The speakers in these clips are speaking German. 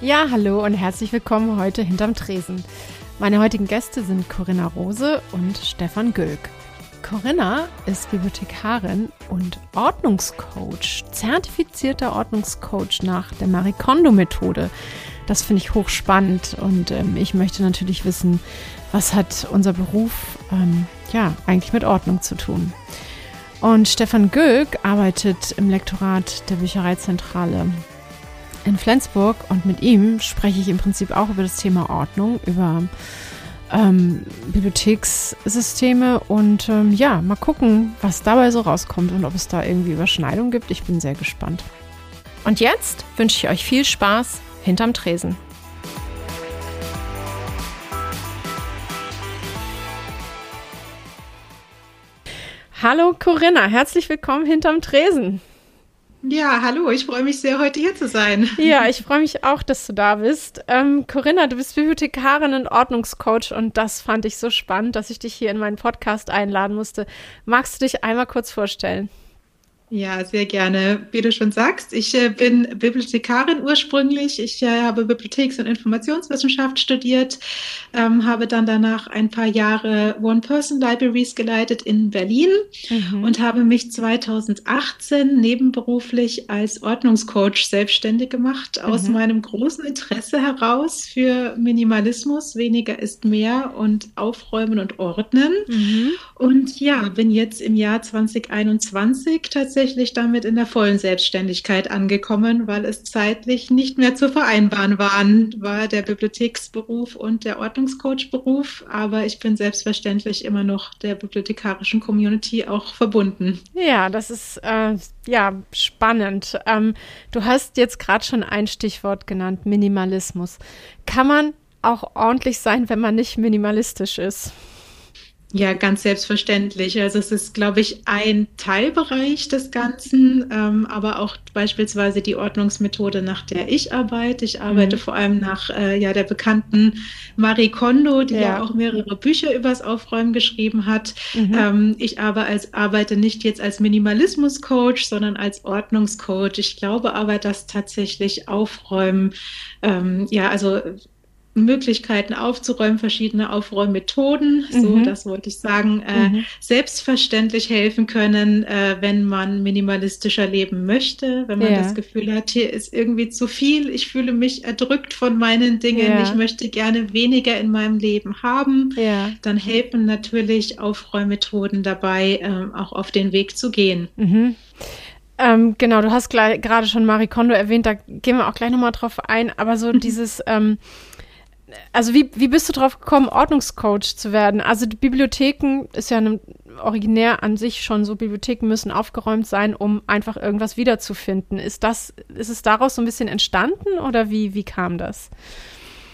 Ja, hallo und herzlich willkommen heute hinterm Tresen. Meine heutigen Gäste sind Corinna Rose und Stefan Gülk. Corinna ist Bibliothekarin und Ordnungscoach, zertifizierter Ordnungscoach nach der Marie Kondo-Methode. Das finde ich hochspannend und ähm, ich möchte natürlich wissen, was hat unser Beruf ähm, ja eigentlich mit Ordnung zu tun. Und Stefan Gülk arbeitet im Lektorat der Büchereizentrale in Flensburg und mit ihm spreche ich im Prinzip auch über das Thema Ordnung, über ähm, Bibliothekssysteme und ähm, ja, mal gucken, was dabei so rauskommt und ob es da irgendwie Überschneidungen gibt. Ich bin sehr gespannt. Und jetzt wünsche ich euch viel Spaß hinterm Tresen. Hallo Corinna, herzlich willkommen hinterm Tresen. Ja, hallo, ich freue mich sehr, heute hier zu sein. Ja, ich freue mich auch, dass du da bist. Ähm, Corinna, du bist Bibliothekarin und Ordnungscoach und das fand ich so spannend, dass ich dich hier in meinen Podcast einladen musste. Magst du dich einmal kurz vorstellen? Ja, sehr gerne. Wie du schon sagst, ich äh, bin Bibliothekarin ursprünglich. Ich äh, habe Bibliotheks- und Informationswissenschaft studiert, ähm, habe dann danach ein paar Jahre One-Person-Libraries geleitet in Berlin mhm. und habe mich 2018 nebenberuflich als Ordnungscoach selbstständig gemacht, mhm. aus meinem großen Interesse heraus für Minimalismus, weniger ist mehr und Aufräumen und Ordnen. Mhm. Und ja, bin jetzt im Jahr 2021 tatsächlich tatsächlich damit in der vollen Selbstständigkeit angekommen, weil es zeitlich nicht mehr zu vereinbaren waren, war der Bibliotheksberuf und der Ordnungscoach-Beruf. Aber ich bin selbstverständlich immer noch der bibliothekarischen Community auch verbunden. Ja, das ist äh, ja spannend. Ähm, du hast jetzt gerade schon ein Stichwort genannt, Minimalismus. Kann man auch ordentlich sein, wenn man nicht minimalistisch ist? Ja, ganz selbstverständlich. Also es ist, glaube ich, ein Teilbereich des Ganzen, ähm, aber auch beispielsweise die Ordnungsmethode, nach der ich arbeite. Ich arbeite mhm. vor allem nach äh, ja, der bekannten Marie Kondo, die ja. ja auch mehrere Bücher übers Aufräumen geschrieben hat. Mhm. Ähm, ich aber als, arbeite nicht jetzt als Minimalismus-Coach, sondern als Ordnungscoach. Ich glaube aber, dass tatsächlich Aufräumen, ähm, ja, also Möglichkeiten aufzuräumen, verschiedene Aufräummethoden, mhm. so das wollte ich sagen, äh, mhm. selbstverständlich helfen können, äh, wenn man minimalistischer leben möchte, wenn man ja. das Gefühl hat, hier ist irgendwie zu viel, ich fühle mich erdrückt von meinen Dingen, ja. ich möchte gerne weniger in meinem Leben haben, ja. dann helfen natürlich Aufräummethoden dabei, äh, auch auf den Weg zu gehen. Mhm. Ähm, genau, du hast gerade schon Marie Kondo erwähnt, da gehen wir auch gleich nochmal drauf ein, aber so mhm. dieses ähm, also wie, wie bist du drauf gekommen, Ordnungscoach zu werden? Also Bibliotheken ist ja eine, originär an sich schon so, Bibliotheken müssen aufgeräumt sein, um einfach irgendwas wiederzufinden. Ist das, ist es daraus so ein bisschen entstanden oder wie, wie kam das?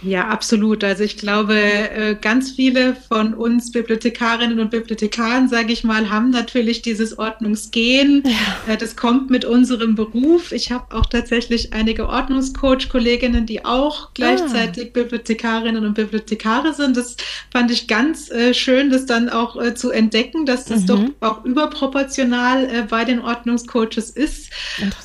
Ja, absolut. Also ich glaube, äh, ganz viele von uns Bibliothekarinnen und Bibliothekaren, sage ich mal, haben natürlich dieses Ordnungsgehen. Ja. Äh, das kommt mit unserem Beruf. Ich habe auch tatsächlich einige Ordnungscoach-Kolleginnen, die auch gleichzeitig ah. Bibliothekarinnen und Bibliothekare sind. Das fand ich ganz äh, schön, das dann auch zu entdecken, dass das mhm. doch auch überproportional bei den Ordnungscoaches ist.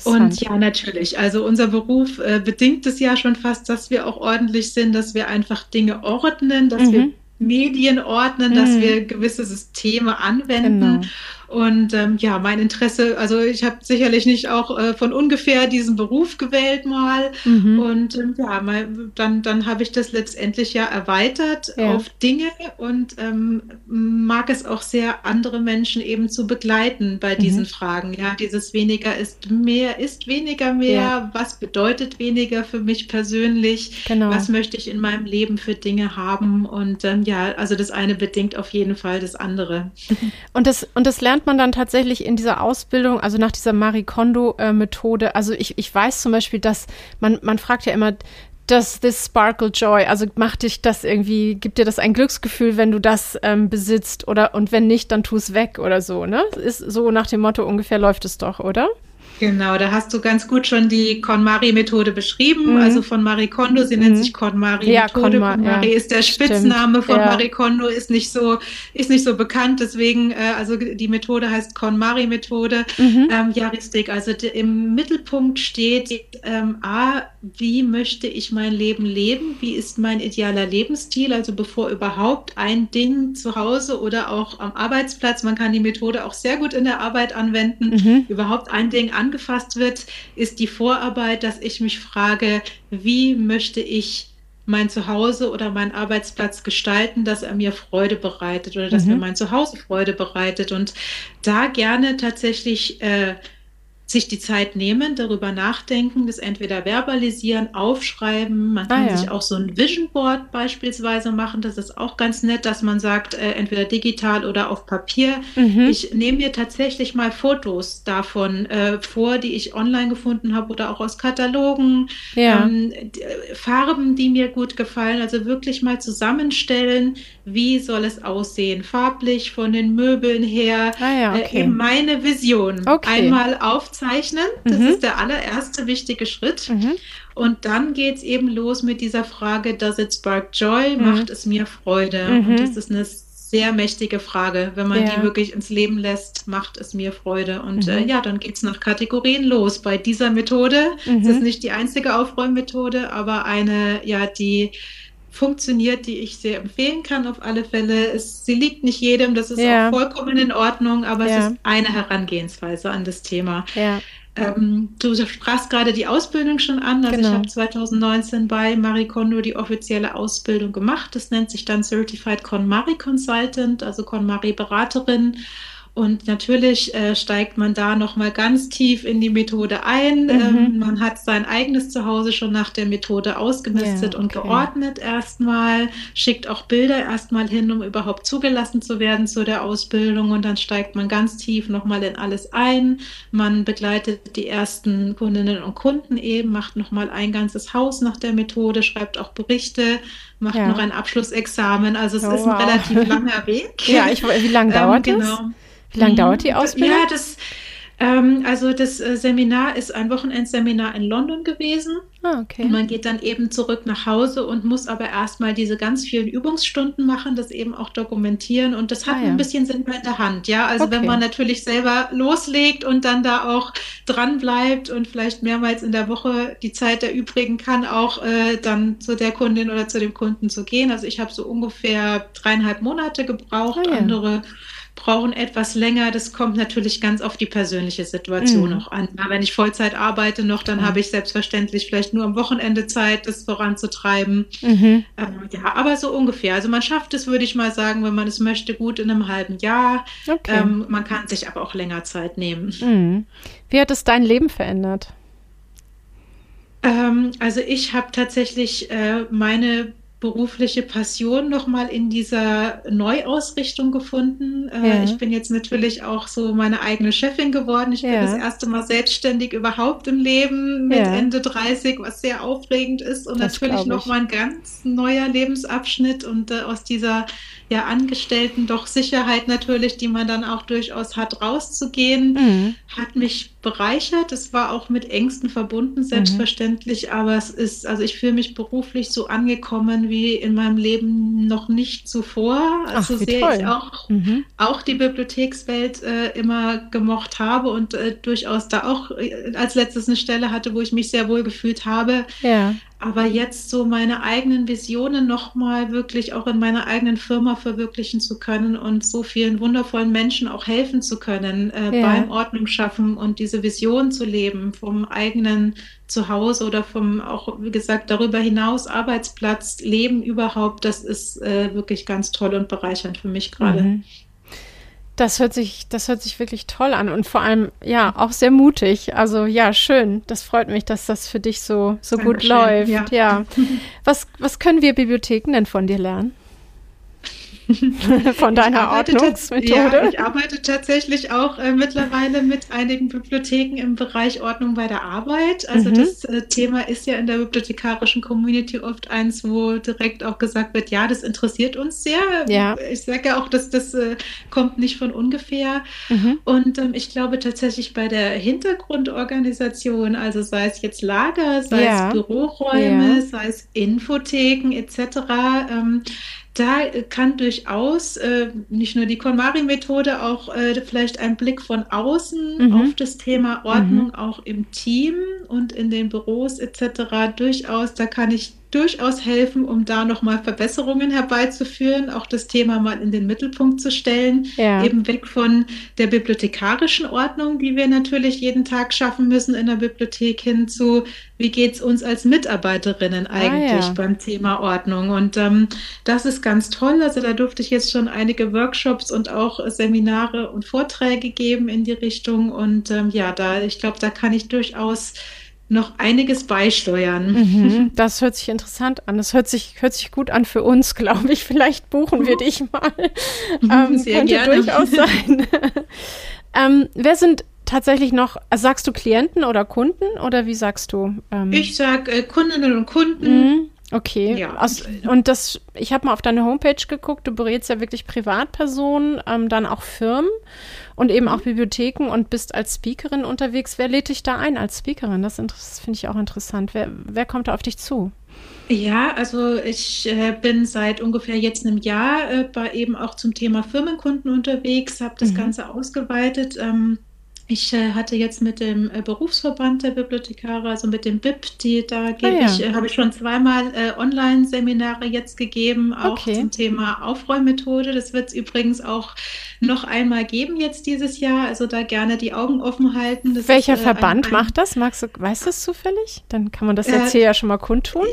Und ja, natürlich. Also unser Beruf bedingt es ja schon fast, dass wir auch ordentlich sind dass wir einfach Dinge ordnen, dass mhm. wir Medien ordnen, mhm. dass wir gewisse Systeme anwenden. Genau. Und ähm, ja, mein Interesse, also ich habe sicherlich nicht auch äh, von ungefähr diesen Beruf gewählt mal. Mhm. Und ähm, ja, mal, dann, dann habe ich das letztendlich ja erweitert ja. auf Dinge und ähm, mag es auch sehr, andere Menschen eben zu begleiten bei mhm. diesen Fragen. Ja, dieses weniger ist mehr, ist weniger mehr. Ja. Was bedeutet weniger für mich persönlich? Genau. Was möchte ich in meinem Leben für Dinge haben? Und ähm, ja, also das eine bedingt auf jeden Fall das andere. Und das, und das lernt man dann tatsächlich in dieser Ausbildung, also nach dieser Marie Kondo-Methode. Also ich, ich weiß zum Beispiel, dass man, man fragt ja immer, does this sparkle joy? Also macht dich das irgendwie, gibt dir das ein Glücksgefühl, wenn du das ähm, besitzt oder und wenn nicht, dann tu es weg oder so, ne? Ist so nach dem Motto ungefähr läuft es doch, oder? Genau, da hast du ganz gut schon die KonMari-Methode beschrieben, mhm. also von Marie Kondo. Sie mhm. nennt sich KonMari-Methode. Ja, Konma, KonMari ja. ist der Spitzname Stimmt. von ja. Marie Kondo, ist nicht so, ist nicht so bekannt. Deswegen, äh, also die Methode heißt KonMari-Methode. Mhm. Ähm, ja, richtig. Also im Mittelpunkt steht ähm, A, wie möchte ich mein Leben leben? Wie ist mein idealer Lebensstil? Also bevor überhaupt ein Ding zu Hause oder auch am Arbeitsplatz, man kann die Methode auch sehr gut in der Arbeit anwenden, mhm. überhaupt ein Ding an angefasst wird, ist die Vorarbeit, dass ich mich frage, wie möchte ich mein Zuhause oder meinen Arbeitsplatz gestalten, dass er mir Freude bereitet oder dass mhm. mir mein Zuhause Freude bereitet und da gerne tatsächlich äh, sich die Zeit nehmen, darüber nachdenken, das entweder verbalisieren, aufschreiben. Man kann ah, ja. sich auch so ein Vision Board beispielsweise machen. Das ist auch ganz nett, dass man sagt, äh, entweder digital oder auf Papier. Mhm. Ich nehme mir tatsächlich mal Fotos davon äh, vor, die ich online gefunden habe oder auch aus Katalogen. Ja. Ähm, Farben, die mir gut gefallen. Also wirklich mal zusammenstellen, wie soll es aussehen, farblich von den Möbeln her. Ah, ja, äh, okay. äh, meine Vision. Okay. Einmal aufzeigen aufzeichnen. Das mhm. ist der allererste wichtige Schritt. Mhm. Und dann geht es eben los mit dieser Frage, does it spark joy? Mhm. Macht es mir Freude? Und mhm. das ist eine sehr mächtige Frage. Wenn man ja. die wirklich ins Leben lässt, macht es mir Freude. Und äh, mhm. äh, ja, dann geht es nach Kategorien los. Bei dieser Methode, es ist mhm. nicht die einzige Aufräummethode, aber eine, ja, die funktioniert, die ich sehr empfehlen kann auf alle Fälle. Es, sie liegt nicht jedem, das ist ja. auch vollkommen in Ordnung, aber ja. es ist eine Herangehensweise an das Thema. Ja. Ähm, du sprachst gerade die Ausbildung schon an. Also genau. ich habe 2019 bei Marie Kondo die offizielle Ausbildung gemacht. Das nennt sich dann Certified KonMari Consultant, also KonMari Beraterin. Und natürlich äh, steigt man da nochmal ganz tief in die Methode ein. Mhm. Ähm, man hat sein eigenes Zuhause schon nach der Methode ausgemistet ja, okay. und geordnet erstmal, schickt auch Bilder erstmal hin, um überhaupt zugelassen zu werden zu der Ausbildung. Und dann steigt man ganz tief nochmal in alles ein. Man begleitet die ersten Kundinnen und Kunden eben, macht nochmal ein ganzes Haus nach der Methode, schreibt auch Berichte, macht ja. noch ein Abschlussexamen. Also es oh, ist ein wow. relativ langer Weg. Ja, ich, wie lange ähm, dauert ähm, genau. das? Wie lange dauert die mhm. Ausbildung? Ja, das, ähm, also das äh, Seminar ist ein Wochenendseminar in London gewesen. Ah, okay. Und man geht dann eben zurück nach Hause und muss aber erstmal diese ganz vielen Übungsstunden machen, das eben auch dokumentieren. Und das hat ah, ja. ein bisschen Sinn in der Hand, ja. Also okay. wenn man natürlich selber loslegt und dann da auch dran bleibt und vielleicht mehrmals in der Woche die Zeit erübrigen kann, auch äh, dann zu der Kundin oder zu dem Kunden zu gehen. Also ich habe so ungefähr dreieinhalb Monate gebraucht. Ah, ja. Andere brauchen etwas länger. Das kommt natürlich ganz auf die persönliche Situation mhm. auch an. Wenn ich Vollzeit arbeite noch, dann mhm. habe ich selbstverständlich vielleicht nur am Wochenende Zeit, das voranzutreiben. Mhm. Ähm, ja, aber so ungefähr. Also man schafft es, würde ich mal sagen, wenn man es möchte, gut in einem halben Jahr. Okay. Ähm, man kann sich aber auch länger Zeit nehmen. Mhm. Wie hat es dein Leben verändert? Ähm, also ich habe tatsächlich äh, meine berufliche Passion nochmal in dieser Neuausrichtung gefunden. Äh, ja. Ich bin jetzt natürlich auch so meine eigene Chefin geworden. Ich ja. bin das erste Mal selbstständig überhaupt im Leben mit ja. Ende 30, was sehr aufregend ist und das natürlich nochmal ein ganz neuer Lebensabschnitt und äh, aus dieser ja Angestellten doch Sicherheit natürlich, die man dann auch durchaus hat, rauszugehen, mhm. hat mich bereichert. Es war auch mit Ängsten verbunden, selbstverständlich, mhm. aber es ist, also ich fühle mich beruflich so angekommen wie in meinem Leben noch nicht zuvor. Also Ach, sehr ich auch, mhm. auch die Bibliothekswelt äh, immer gemocht habe und äh, durchaus da auch äh, als letztes eine Stelle hatte, wo ich mich sehr wohl gefühlt habe. Ja. Aber jetzt so meine eigenen Visionen nochmal wirklich auch in meiner eigenen Firma verwirklichen zu können und so vielen wundervollen Menschen auch helfen zu können äh, ja. beim Ordnung schaffen und diese Vision zu leben vom eigenen Zuhause oder vom auch, wie gesagt, darüber hinaus Arbeitsplatz, Leben überhaupt, das ist äh, wirklich ganz toll und bereichernd für mich gerade. Mhm. Das hört sich, das hört sich wirklich toll an und vor allem, ja, auch sehr mutig. Also ja, schön. Das freut mich, dass das für dich so, so gut läuft. Ja. ja. Was, was können wir Bibliotheken denn von dir lernen? von deiner Ordnungsmethode? Ja, ich arbeite tatsächlich auch äh, mittlerweile mit einigen Bibliotheken im Bereich Ordnung bei der Arbeit. Also mhm. das äh, Thema ist ja in der bibliothekarischen Community oft eins, wo direkt auch gesagt wird, ja, das interessiert uns sehr. Ja. Ich sage ja auch, dass das äh, kommt nicht von ungefähr. Mhm. Und ähm, ich glaube tatsächlich bei der Hintergrundorganisation, also sei es jetzt Lager, sei ja. es Büroräume, ja. sei es Infotheken etc., ähm, da kann durchaus äh, nicht nur die KonMari-Methode, auch äh, vielleicht ein Blick von außen mhm. auf das Thema Ordnung mhm. auch im Team und in den Büros etc. durchaus, da kann ich durchaus helfen, um da nochmal Verbesserungen herbeizuführen, auch das Thema mal in den Mittelpunkt zu stellen, ja. eben weg von der bibliothekarischen Ordnung, die wir natürlich jeden Tag schaffen müssen in der Bibliothek, hin zu, wie geht es uns als Mitarbeiterinnen eigentlich ah, ja. beim Thema Ordnung. Und ähm, das ist ganz toll. Also da durfte ich jetzt schon einige Workshops und auch Seminare und Vorträge geben in die Richtung. Und ähm, ja, da, ich glaube, da kann ich durchaus noch einiges beisteuern. Mhm, das hört sich interessant an. Das hört sich, hört sich gut an für uns, glaube ich. Vielleicht buchen wir dich mal. Ähm, Sehr könnte gerne. durchaus sein. ähm, wer sind tatsächlich noch, also sagst du Klienten oder Kunden oder wie sagst du? Ähm, ich sage äh, Kundinnen und Kunden. Mhm. Okay. Ja. Aus, und das, ich habe mal auf deine Homepage geguckt, du berätst ja wirklich Privatpersonen, ähm, dann auch Firmen und eben auch Bibliotheken und bist als Speakerin unterwegs. Wer lädt dich da ein als Speakerin? Das, das finde ich auch interessant. Wer, wer kommt da auf dich zu? Ja, also ich äh, bin seit ungefähr jetzt einem Jahr äh, bei eben auch zum Thema Firmenkunden unterwegs, habe das mhm. Ganze ausgeweitet. Ähm, ich äh, hatte jetzt mit dem äh, Berufsverband der Bibliothekare, also mit dem BIP, die da gebe ah, ja. ich, äh, habe ich schon zweimal äh, Online-Seminare jetzt gegeben, auch okay. zum Thema Aufräummethode. Das wird es übrigens auch noch einmal geben jetzt dieses Jahr. Also da gerne die Augen offen halten. Das Welcher ist, äh, Verband ein, ein, macht das? Magst du, weißt du das zufällig? Dann kann man das jetzt hier ja schon mal kundtun.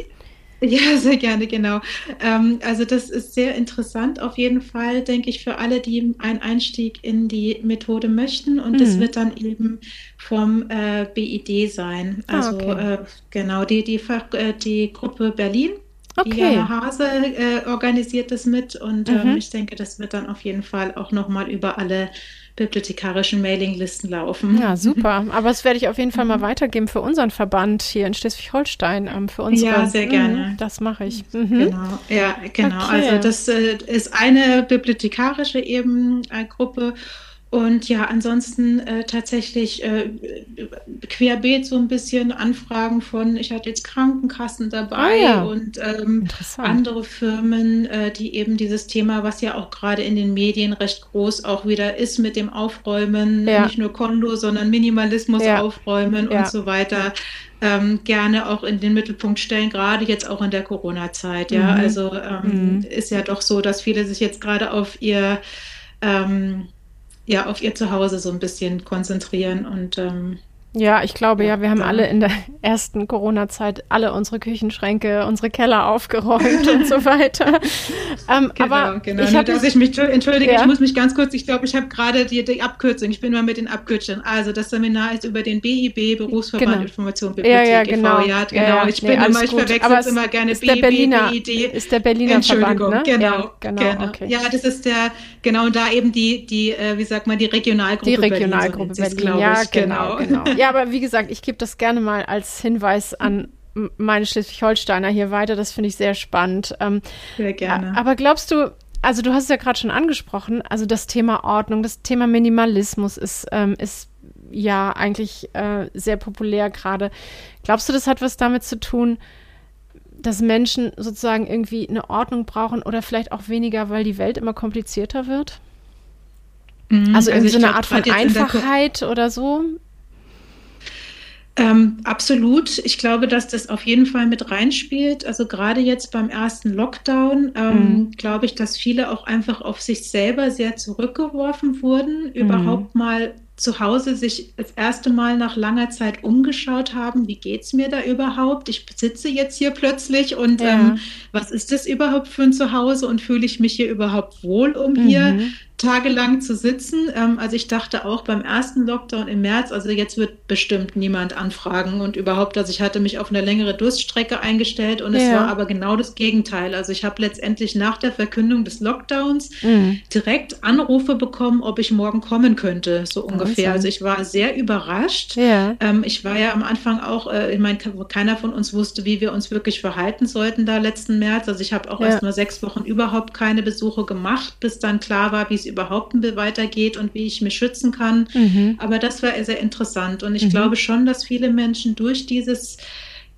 Ja, sehr gerne, genau. Ähm, also das ist sehr interessant auf jeden Fall, denke ich, für alle, die einen Einstieg in die Methode möchten. Und mhm. das wird dann eben vom äh, BID sein. Ah, also ah, okay. äh, genau, die, die, Fach, äh, die Gruppe Berlin. Okay. Die Jana Hase äh, organisiert das mit und ähm, mhm. ich denke, das wird dann auf jeden Fall auch nochmal über alle bibliothekarischen Mailinglisten laufen. Ja, super. Aber das werde ich auf jeden Fall mal mhm. weitergeben für unseren Verband hier in Schleswig-Holstein. Ähm, für unsere, ja, sehr gerne. Mhm, das mache ich. Mhm. Genau, ja, genau. Okay. Also das äh, ist eine bibliothekarische eben Gruppe und ja, ansonsten äh, tatsächlich äh, querbeet so ein bisschen Anfragen von, ich hatte jetzt Krankenkassen dabei ah, ja. und ähm, andere Firmen, äh, die eben dieses Thema, was ja auch gerade in den Medien recht groß auch wieder ist mit dem Aufräumen, ja. nicht nur Kondo, sondern Minimalismus ja. aufräumen und so weiter, ähm, gerne auch in den Mittelpunkt stellen, gerade jetzt auch in der Corona-Zeit. Ja, mhm. also ähm, mhm. ist ja doch so, dass viele sich jetzt gerade auf ihr ähm, ja, auf ihr Zuhause so ein bisschen konzentrieren und ähm, ja, ich glaube ja, wir haben alle in der ersten Corona-Zeit alle unsere Küchenschränke, unsere Keller aufgeräumt und so weiter. Ähm, genau, aber genau. Ich Nur, dass ich mich entschuldige, ja. ich muss mich ganz kurz, ich glaube, ich habe gerade die, die, Abkürzung, ich bin mal mit den Abkürzungen. Also das Seminar ist über den BIB, Berufsverband genau. Information Bibliothek ja, ja, genau. Ja, genau. Ja, ich nee, bin immer, ich verwechsel es immer gerne ist BIB, der Berliner, BID. Ist der Berliner Entschuldigung, Verband, ne? genau, ja, genau, genau. Okay. Ja, das ist der, genau, und da eben die, die, äh, wie sagt man, die Regionalgruppe Die Regionalgruppe Berlin, so Berlin, ja, genau, genau. Ja, aber wie gesagt, ich gebe das gerne mal als Hinweis an meine Schleswig-Holsteiner hier weiter. Das finde ich sehr spannend. Ähm, sehr gerne. Aber glaubst du, also du hast es ja gerade schon angesprochen, also das Thema Ordnung, das Thema Minimalismus ist, ähm, ist ja eigentlich äh, sehr populär gerade. Glaubst du, das hat was damit zu tun, dass Menschen sozusagen irgendwie eine Ordnung brauchen oder vielleicht auch weniger, weil die Welt immer komplizierter wird? Mhm, also, also so eine Art von Einfachheit oder so? Ähm, absolut. Ich glaube, dass das auf jeden Fall mit reinspielt. Also gerade jetzt beim ersten Lockdown ähm, mhm. glaube ich, dass viele auch einfach auf sich selber sehr zurückgeworfen wurden, mhm. überhaupt mal zu Hause sich das erste Mal nach langer Zeit umgeschaut haben, wie geht es mir da überhaupt? Ich sitze jetzt hier plötzlich und ja. ähm, was ist das überhaupt für ein Zuhause und fühle ich mich hier überhaupt wohl, um mhm. hier tagelang zu sitzen. Ähm, also ich dachte auch beim ersten Lockdown im März, also jetzt wird bestimmt niemand anfragen und überhaupt, also ich hatte mich auf eine längere Durststrecke eingestellt und ja. es war aber genau das Gegenteil. Also ich habe letztendlich nach der Verkündung des Lockdowns mhm. direkt Anrufe bekommen, ob ich morgen kommen könnte, so ungefähr. Also ich war sehr überrascht. Ja. Ähm, ich war ja am Anfang auch, äh, ich meine, keiner von uns wusste, wie wir uns wirklich verhalten sollten da letzten März. Also ich habe auch ja. erst mal sechs Wochen überhaupt keine Besuche gemacht, bis dann klar war, wie es überhaupt weitergeht und wie ich mich schützen kann. Mhm. Aber das war sehr interessant. Und ich mhm. glaube schon, dass viele Menschen durch dieses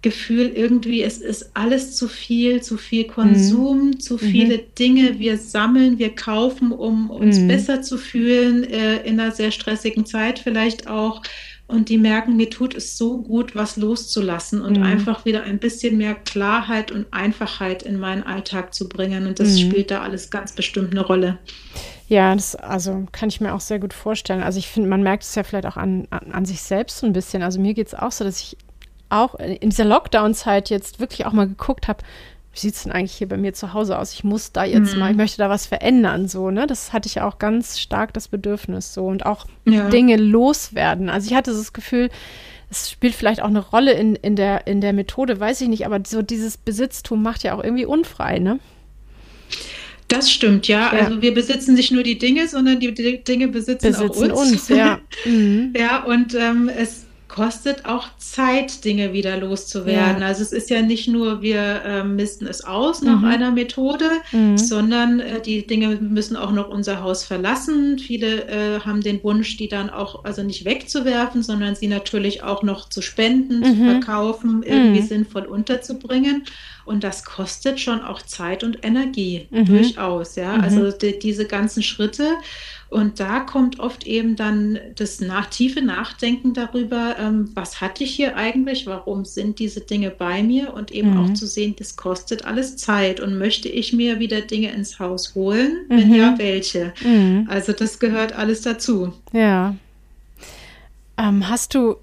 Gefühl irgendwie, es ist alles zu viel, zu viel Konsum, mhm. zu viele mhm. Dinge. Wir sammeln, wir kaufen, um uns mhm. besser zu fühlen, äh, in einer sehr stressigen Zeit vielleicht auch. Und die merken, mir tut es so gut, was loszulassen und mhm. einfach wieder ein bisschen mehr Klarheit und Einfachheit in meinen Alltag zu bringen. Und das mhm. spielt da alles ganz bestimmt eine Rolle. Ja, das also kann ich mir auch sehr gut vorstellen. Also ich finde, man merkt es ja vielleicht auch an, an, an sich selbst so ein bisschen. Also mir geht es auch so, dass ich auch in dieser Lockdown-Zeit jetzt wirklich auch mal geguckt habe, wie sieht es denn eigentlich hier bei mir zu Hause aus? Ich muss da jetzt mhm. mal, ich möchte da was verändern, so, ne? Das hatte ich ja auch ganz stark das Bedürfnis, so und auch ja. Dinge loswerden. Also ich hatte das Gefühl, es spielt vielleicht auch eine Rolle in, in, der, in der Methode, weiß ich nicht, aber so dieses Besitztum macht ja auch irgendwie unfrei, ne? Das stimmt, ja. ja. Also wir besitzen nicht nur die Dinge, sondern die Dinge besitzen, besitzen auch uns. uns ja. Mhm. ja, und ähm, es kostet auch Zeit, Dinge wieder loszuwerden. Ja. Also es ist ja nicht nur, wir äh, misten es aus nach mhm. einer Methode, mhm. sondern äh, die Dinge müssen auch noch unser Haus verlassen. Viele äh, haben den Wunsch, die dann auch also nicht wegzuwerfen, sondern sie natürlich auch noch zu spenden, mhm. zu verkaufen, irgendwie mhm. sinnvoll unterzubringen. Und das kostet schon auch Zeit und Energie, mhm. durchaus, ja. Mhm. Also die, diese ganzen Schritte. Und da kommt oft eben dann das nach, tiefe Nachdenken darüber, ähm, was hatte ich hier eigentlich, warum sind diese Dinge bei mir und eben mhm. auch zu sehen, das kostet alles Zeit und möchte ich mir wieder Dinge ins Haus holen? Wenn mhm. ja, welche? Mhm. Also das gehört alles dazu. Ja. Ähm, hast du,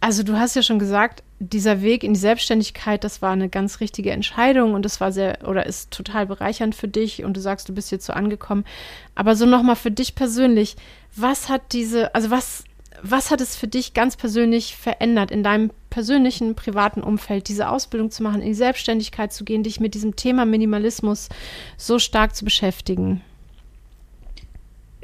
also du hast ja schon gesagt, dieser Weg in die Selbstständigkeit, das war eine ganz richtige Entscheidung und das war sehr oder ist total bereichernd für dich und du sagst, du bist jetzt so angekommen. Aber so nochmal für dich persönlich, was hat diese, also was, was hat es für dich ganz persönlich verändert in deinem persönlichen, privaten Umfeld, diese Ausbildung zu machen, in die Selbstständigkeit zu gehen, dich mit diesem Thema Minimalismus so stark zu beschäftigen?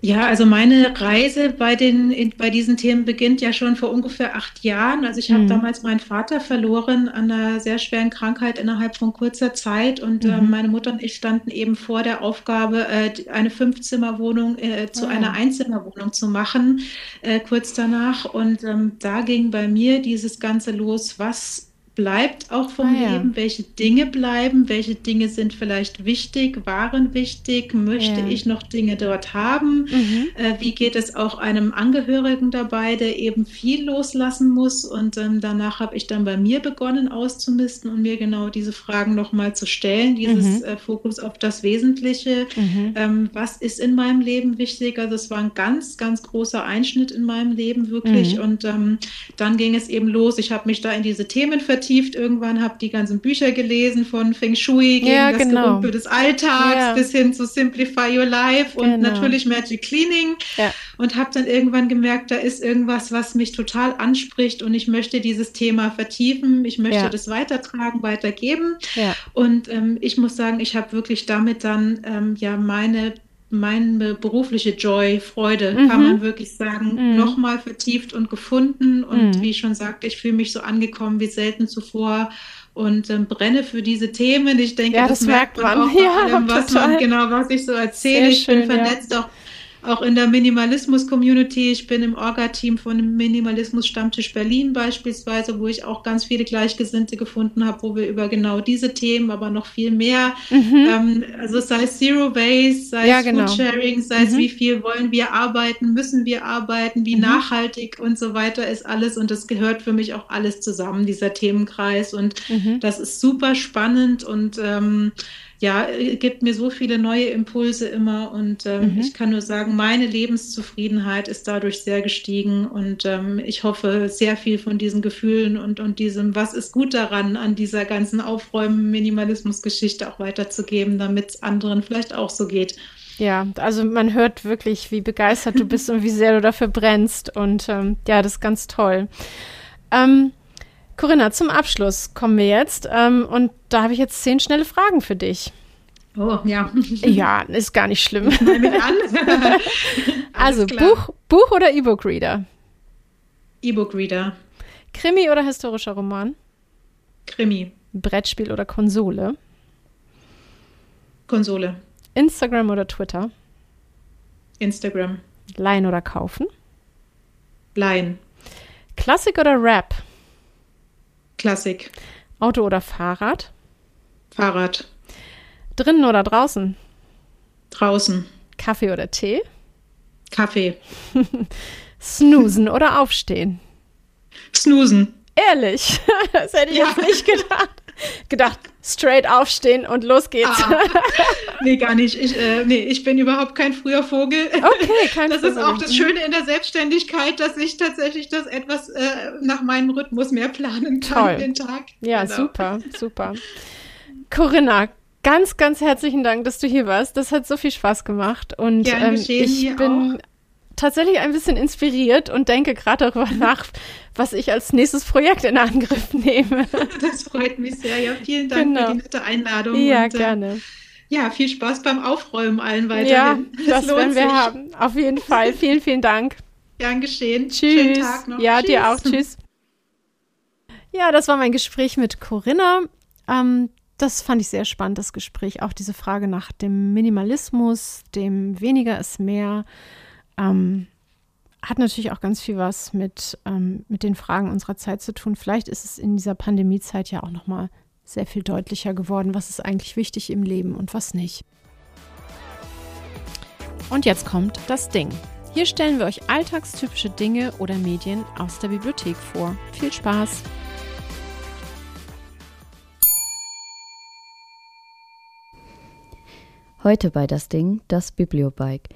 Ja, also meine Reise bei, den, bei diesen Themen beginnt ja schon vor ungefähr acht Jahren. Also ich habe mhm. damals meinen Vater verloren an einer sehr schweren Krankheit innerhalb von kurzer Zeit und äh, mhm. äh, meine Mutter und ich standen eben vor der Aufgabe, äh, eine Fünfzimmerwohnung äh, zu oh. einer Einzimmerwohnung zu machen, äh, kurz danach. Und ähm, da ging bei mir dieses Ganze los, was bleibt auch vom ah, Leben, ja. welche Dinge bleiben, welche Dinge sind vielleicht wichtig, waren wichtig, möchte ja. ich noch Dinge dort haben, mhm. äh, wie geht es auch einem Angehörigen dabei, der eben viel loslassen muss und ähm, danach habe ich dann bei mir begonnen auszumisten und mir genau diese Fragen nochmal zu stellen, dieses mhm. äh, Fokus auf das Wesentliche, mhm. ähm, was ist in meinem Leben wichtig, also es war ein ganz, ganz großer Einschnitt in meinem Leben wirklich mhm. und ähm, dann ging es eben los, ich habe mich da in diese Themen vertieft, vertieft irgendwann, habe die ganzen Bücher gelesen von Feng Shui gegen ja, das genau. Gerümpel des Alltags ja. bis hin zu Simplify Your Life und genau. natürlich Magic Cleaning ja. und habe dann irgendwann gemerkt, da ist irgendwas, was mich total anspricht und ich möchte dieses Thema vertiefen, ich möchte das weitertragen, weitergeben und ähm, ich muss sagen, ich habe wirklich damit dann ähm, ja meine meine berufliche Joy, Freude, mhm. kann man wirklich sagen, mhm. nochmal vertieft und gefunden. Und mhm. wie ich schon sagte, ich fühle mich so angekommen wie selten zuvor und ähm, brenne für diese Themen. Ich denke, ja, das, das, merkt man, man auch ja, allem, was man, genau, was ich so erzähle. Sehr ich schön, bin vernetzt ja. auch auch in der Minimalismus-Community. Ich bin im Orga-Team von Minimalismus-Stammtisch Berlin beispielsweise, wo ich auch ganz viele Gleichgesinnte gefunden habe, wo wir über genau diese Themen, aber noch viel mehr, mhm. ähm, also sei es Zero Waste, sei ja, es genau. Foodsharing, sei es mhm. wie viel wollen wir arbeiten, müssen wir arbeiten, wie mhm. nachhaltig und so weiter ist alles und das gehört für mich auch alles zusammen, dieser Themenkreis und mhm. das ist super spannend und ähm, ja, äh, gibt mir so viele neue Impulse immer und ähm, mhm. ich kann nur sagen, meine Lebenszufriedenheit ist dadurch sehr gestiegen und ähm, ich hoffe, sehr viel von diesen Gefühlen und, und diesem, was ist gut daran, an dieser ganzen Aufräumen-Minimalismus-Geschichte auch weiterzugeben, damit es anderen vielleicht auch so geht. Ja, also man hört wirklich, wie begeistert du bist und wie sehr du dafür brennst. Und ähm, ja, das ist ganz toll. Ähm, Corinna, zum Abschluss kommen wir jetzt. Ähm, und da habe ich jetzt zehn schnelle Fragen für dich. Oh, ja. Ja, ist gar nicht schlimm. also, Buch, Buch oder E-Book-Reader? E-Book-Reader. Krimi oder historischer Roman? Krimi. Brettspiel oder Konsole? Konsole. Instagram oder Twitter? Instagram. Leihen oder kaufen? Leihen. Klassik oder Rap? Klassik. Auto oder Fahrrad? Fahrrad. Drinnen oder draußen? Draußen. Kaffee oder Tee? Kaffee. Snoosen oder aufstehen? Snoosen. Ehrlich, das hätte ich ja. jetzt nicht gedacht. Gedacht, straight aufstehen und los geht's. Ah, nee, gar nicht. Ich, äh, nee, ich bin überhaupt kein früher Vogel. Okay, kein Das Vogel. ist auch das Schöne in der Selbstständigkeit, dass ich tatsächlich das etwas äh, nach meinem Rhythmus mehr planen kann Toll. den Tag. Ja, genau. super, super. Corinna, ganz, ganz herzlichen Dank, dass du hier warst. Das hat so viel Spaß gemacht. Und ähm, ich bin auch tatsächlich ein bisschen inspiriert und denke gerade darüber nach, was ich als nächstes Projekt in Angriff nehme. Das freut mich sehr. Ja, vielen Dank genau. für die nette Einladung. Ja, und, äh, gerne. ja, viel Spaß beim Aufräumen allen weiterhin. Ja, das, das werden wir sich. haben. Auf jeden Fall. vielen, vielen Dank. Gern geschehen. Tschüss. Schönen Tag noch. Ja, Tschüss. dir auch. Tschüss. Ja, das war mein Gespräch mit Corinna. Ähm, das fand ich sehr spannend, das Gespräch. Auch diese Frage nach dem Minimalismus, dem weniger ist mehr. Ähm, hat natürlich auch ganz viel was mit, ähm, mit den Fragen unserer Zeit zu tun. Vielleicht ist es in dieser Pandemiezeit ja auch noch mal sehr viel deutlicher geworden, was ist eigentlich wichtig im Leben und was nicht. Und jetzt kommt das Ding. Hier stellen wir euch alltagstypische Dinge oder Medien aus der Bibliothek vor. Viel Spaß! Heute bei das Ding das Bibliobike.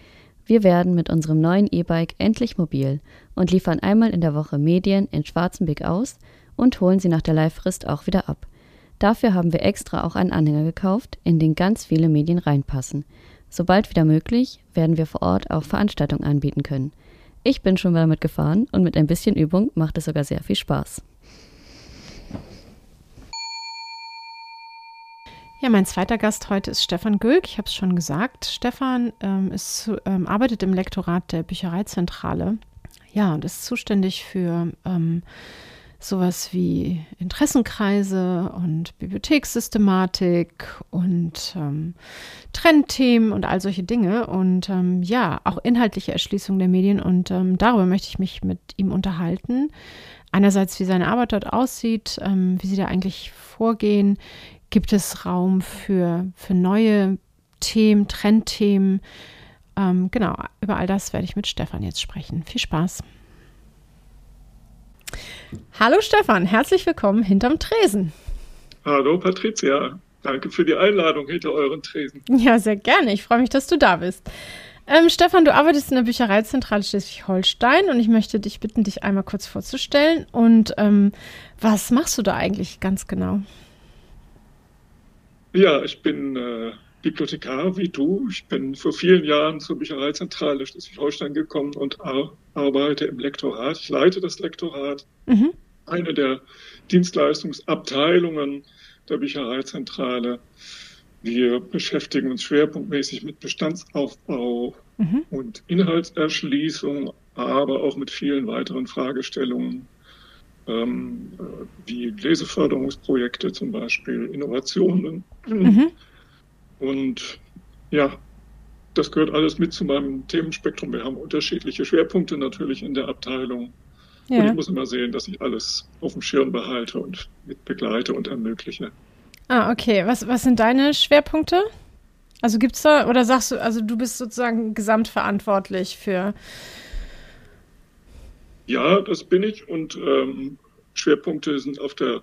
Wir werden mit unserem neuen E-Bike endlich mobil und liefern einmal in der Woche Medien in Schwarzenbeck aus und holen sie nach der Leihfrist auch wieder ab. Dafür haben wir extra auch einen Anhänger gekauft, in den ganz viele Medien reinpassen. Sobald wieder möglich, werden wir vor Ort auch Veranstaltungen anbieten können. Ich bin schon mal damit gefahren und mit ein bisschen Übung macht es sogar sehr viel Spaß. Ja, mein zweiter Gast heute ist Stefan Gülk. Ich habe es schon gesagt. Stefan ähm, ist, ähm, arbeitet im Lektorat der Büchereizentrale. Ja, und ist zuständig für ähm, sowas wie Interessenkreise und Bibliothekssystematik und ähm, Trendthemen und all solche Dinge. Und ähm, ja, auch inhaltliche Erschließung der Medien. Und ähm, darüber möchte ich mich mit ihm unterhalten. Einerseits, wie seine Arbeit dort aussieht, wie sie da eigentlich vorgehen, gibt es Raum für, für neue Themen, Trendthemen. Ähm, genau, über all das werde ich mit Stefan jetzt sprechen. Viel Spaß. Hallo Stefan, herzlich willkommen hinterm Tresen. Hallo Patricia, danke für die Einladung hinter euren Tresen. Ja, sehr gerne. Ich freue mich, dass du da bist. Ähm, Stefan, du arbeitest in der Büchereizentrale Schleswig-Holstein und ich möchte dich bitten, dich einmal kurz vorzustellen. Und ähm, was machst du da eigentlich ganz genau? Ja, ich bin äh, Bibliothekar wie du. Ich bin vor vielen Jahren zur Büchereizentrale Schleswig-Holstein gekommen und ar arbeite im Lektorat. Ich leite das Lektorat, mhm. eine der Dienstleistungsabteilungen der Büchereizentrale. Wir beschäftigen uns schwerpunktmäßig mit Bestandsaufbau mhm. und Inhaltserschließung, aber auch mit vielen weiteren Fragestellungen ähm, wie Leseförderungsprojekte zum Beispiel, Innovationen. Mhm. Und ja, das gehört alles mit zu meinem Themenspektrum. Wir haben unterschiedliche Schwerpunkte natürlich in der Abteilung. Ja. Und ich muss immer sehen, dass ich alles auf dem Schirm behalte und mit begleite und ermögliche. Ah, okay. Was, was sind deine Schwerpunkte? Also gibt es da, oder sagst du, also du bist sozusagen gesamtverantwortlich für ja, das bin ich und ähm, Schwerpunkte sind auf der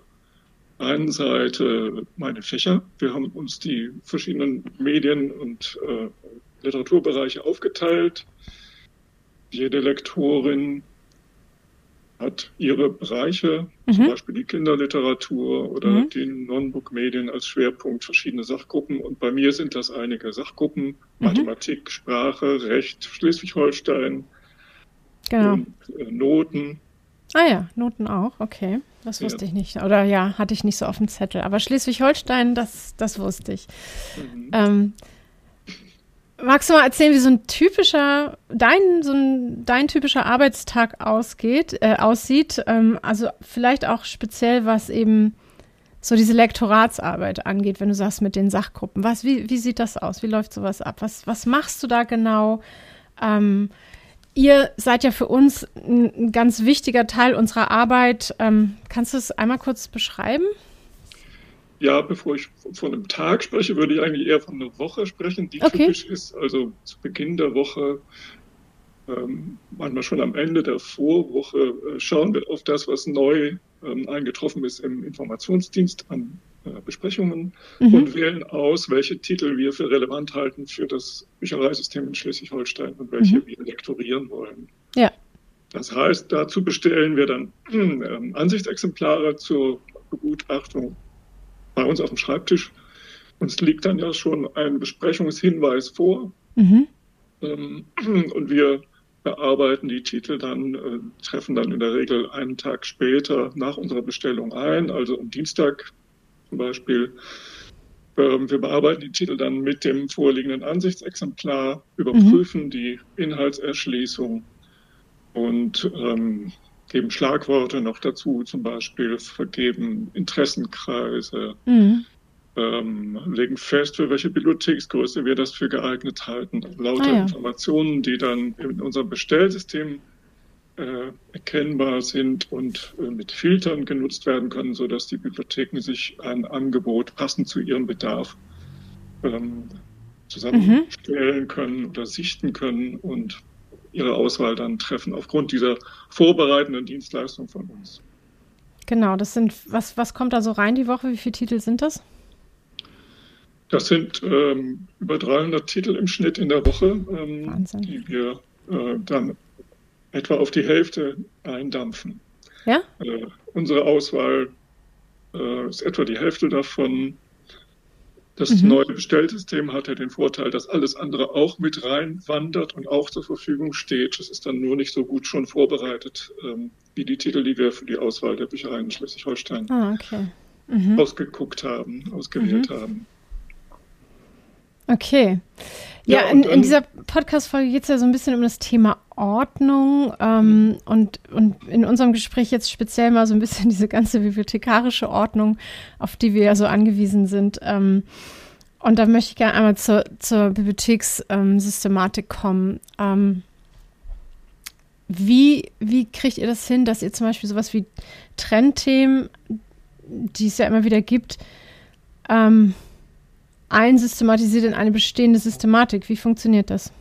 einen Seite meine Fächer. Wir haben uns die verschiedenen Medien- und äh, Literaturbereiche aufgeteilt. Jede Lektorin hat ihre Bereiche, mhm. zum Beispiel die Kinderliteratur oder mhm. die Non-Book-Medien als Schwerpunkt, verschiedene Sachgruppen. Und bei mir sind das einige Sachgruppen, mhm. Mathematik, Sprache, Recht, Schleswig-Holstein, genau. äh, Noten. Ah ja, Noten auch, okay. Das wusste ja. ich nicht. Oder ja, hatte ich nicht so auf dem Zettel. Aber Schleswig-Holstein, das, das wusste ich. Mhm. Ähm, Magst du mal erzählen, wie so ein typischer, dein, so ein, dein typischer Arbeitstag ausgeht, äh, aussieht? Ähm, also vielleicht auch speziell, was eben so diese Lektoratsarbeit angeht, wenn du sagst mit den Sachgruppen. Was, wie, wie sieht das aus? Wie läuft sowas ab? Was, was machst du da genau? Ähm, ihr seid ja für uns ein, ganz wichtiger Teil unserer Arbeit. Ähm, kannst du es einmal kurz beschreiben? Ja, bevor ich von einem Tag spreche, würde ich eigentlich eher von einer Woche sprechen, die okay. typisch ist. Also zu Beginn der Woche, ähm, manchmal schon am Ende der Vorwoche, äh, schauen wir auf das, was neu ähm, eingetroffen ist im Informationsdienst an Besprechungen mhm. und wählen aus, welche Titel wir für relevant halten für das Büchereisystem in Schleswig-Holstein und welche mhm. wir lektorieren wollen. Ja. Das heißt, dazu bestellen wir dann äh, Ansichtsexemplare zur Begutachtung bei uns auf dem Schreibtisch. Uns liegt dann ja schon ein Besprechungshinweis vor. Mhm. Ähm, und wir bearbeiten die Titel dann, äh, treffen dann in der Regel einen Tag später nach unserer Bestellung ein, also am Dienstag zum Beispiel. Ähm, wir bearbeiten die Titel dann mit dem vorliegenden Ansichtsexemplar, überprüfen mhm. die Inhaltserschließung und ähm, geben Schlagworte noch dazu, zum Beispiel vergeben Interessenkreise, mhm. ähm, legen fest, für welche Bibliotheksgröße wir das für geeignet halten. Lauter ah, ja. Informationen, die dann in unserem Bestellsystem äh, erkennbar sind und äh, mit Filtern genutzt werden können, sodass die Bibliotheken sich ein Angebot passend zu ihrem Bedarf ähm, zusammenstellen mhm. können oder sichten können und ihre Auswahl dann treffen aufgrund dieser vorbereitenden Dienstleistung von uns. Genau, das sind, was, was kommt da so rein die Woche? Wie viele Titel sind das? Das sind ähm, über 300 Titel im Schnitt in der Woche, ähm, die wir äh, dann etwa auf die Hälfte eindampfen. Ja? Äh, unsere Auswahl äh, ist etwa die Hälfte davon das mhm. neue Bestellsystem hat ja den Vorteil, dass alles andere auch mit reinwandert und auch zur Verfügung steht. Es ist dann nur nicht so gut schon vorbereitet ähm, wie die Titel, die wir für die Auswahl der Büchereien in Schleswig-Holstein ah, okay. mhm. ausgeguckt haben, ausgewählt mhm. haben. Okay. Ja, ja in, in, dieser Podcast-Folge geht es ja so ein bisschen um das Thema Ordnung ähm, und, und in unserem Gespräch jetzt speziell mal so ein bisschen diese ganze bibliothekarische Ordnung, auf die wir ja so angewiesen sind. Ähm, und da möchte ich gerne einmal zur, zur Bibliothekssystematik kommen. Ähm, wie, wie kriegt ihr das hin, dass ihr zum Beispiel sowas wie Trendthemen, die es ja immer wieder gibt, ähm, einsystematisiert in eine bestehende Systematik. Wie funktioniert das?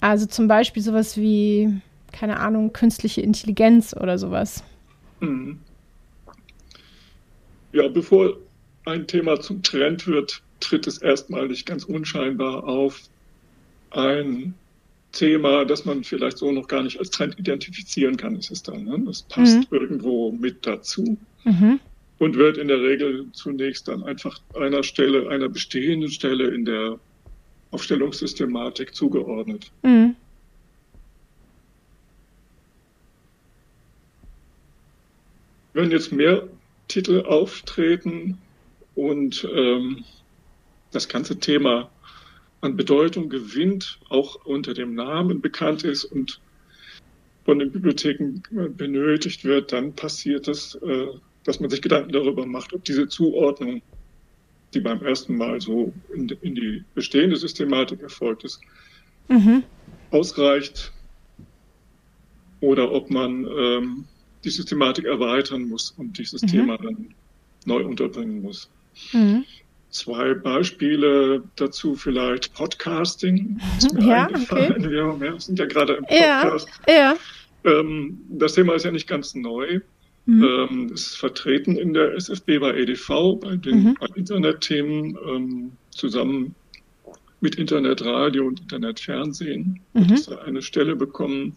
Also zum Beispiel sowas wie, keine Ahnung, künstliche Intelligenz oder sowas. Mhm. Ja, bevor ein Thema zum Trend wird, tritt es erstmal nicht ganz unscheinbar auf. Ein Thema, das man vielleicht so noch gar nicht als Trend identifizieren kann, ist es dann. Ne? Das passt mhm. irgendwo mit dazu. Mhm und wird in der Regel zunächst dann einfach einer Stelle, einer bestehenden Stelle in der Aufstellungssystematik zugeordnet. Mhm. Wenn jetzt mehr Titel auftreten und ähm, das ganze Thema an Bedeutung gewinnt, auch unter dem Namen bekannt ist und von den Bibliotheken benötigt wird, dann passiert das äh, dass man sich Gedanken darüber macht, ob diese Zuordnung, die beim ersten Mal so in, in die bestehende Systematik erfolgt ist, mhm. ausreicht oder ob man ähm, die Systematik erweitern muss und dieses mhm. Thema dann neu unterbringen muss. Mhm. Zwei Beispiele dazu vielleicht Podcasting. ja, okay. Wir, wir sind ja gerade im Podcast. Ja, ja. Ähm, das Thema ist ja nicht ganz neu. Mhm. Ähm, ist vertreten in der SFB bei EDV, bei den mhm. Internetthemen, ähm, zusammen mit Internetradio und Internetfernsehen. Mhm. Hat da eine Stelle bekommen.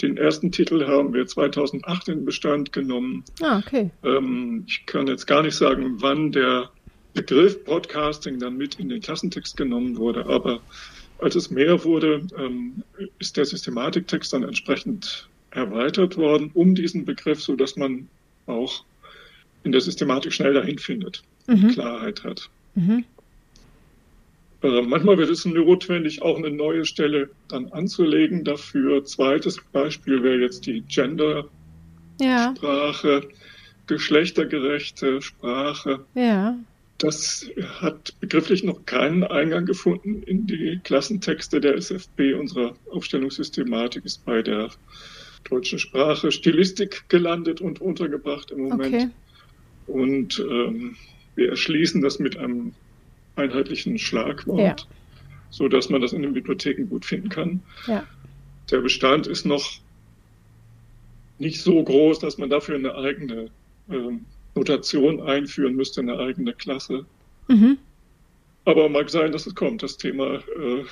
Den ersten Titel haben wir 2008 in Bestand genommen. Ah, okay. Ähm, ich kann jetzt gar nicht sagen, wann der Begriff Broadcasting dann mit in den Klassentext genommen wurde, aber als es mehr wurde, ähm, ist der Systematiktext dann entsprechend erweitert worden um diesen Begriff, so dass man auch in der Systematik schnell dahin findet, mhm. Klarheit hat. Mhm. Äh, manchmal wird es notwendig, auch eine neue Stelle dann anzulegen dafür. Zweites Beispiel wäre jetzt die Gender-Sprache, ja. geschlechtergerechte Sprache. Ja. Das hat begrifflich noch keinen Eingang gefunden in die Klassentexte der SFB. Unsere Aufstellungssystematik ist bei der deutschen Sprache Stilistik gelandet und untergebracht im Moment. Okay. Und ähm, wir erschließen das mit einem einheitlichen Schlagwort, ja. so dass man das in den Bibliotheken gut finden kann. Ja. Der Bestand ist noch nicht so groß, dass man dafür eine eigene ähm, Notation einführen müsste, eine eigene Klasse. Mhm. Aber mag sein, dass es kommt. Das Thema äh,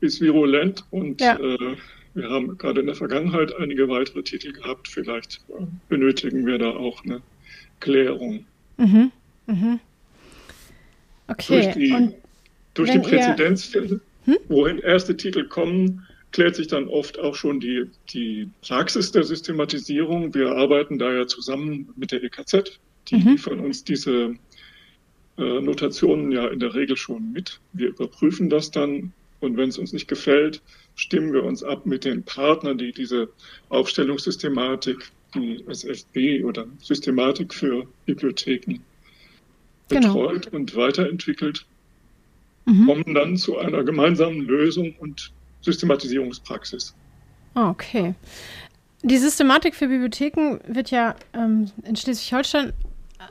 ist virulent und ja. äh, wir haben gerade in der Vergangenheit einige weitere Titel gehabt. Vielleicht äh, benötigen wir da auch eine Klärung. Mhm. Mhm. Okay. Durch die, durch die Präzedenzfälle, hm? wohin erste Titel kommen, klärt sich dann oft auch schon die, die Praxis der Systematisierung. Wir arbeiten da ja zusammen mit der EKZ. Die mhm. liefern uns diese äh, Notationen ja in der Regel schon mit. Wir überprüfen das dann und wenn es uns nicht gefällt, stimmen wir uns ab mit den Partnern, die diese Aufstellungssystematik, die SFB oder Systematik für Bibliotheken genau. betreut und weiterentwickelt, mhm. kommen dann zu einer gemeinsamen Lösung und Systematisierungspraxis. Ah, okay. Die Systematik für Bibliotheken wird ja ähm, in Schleswig-Holstein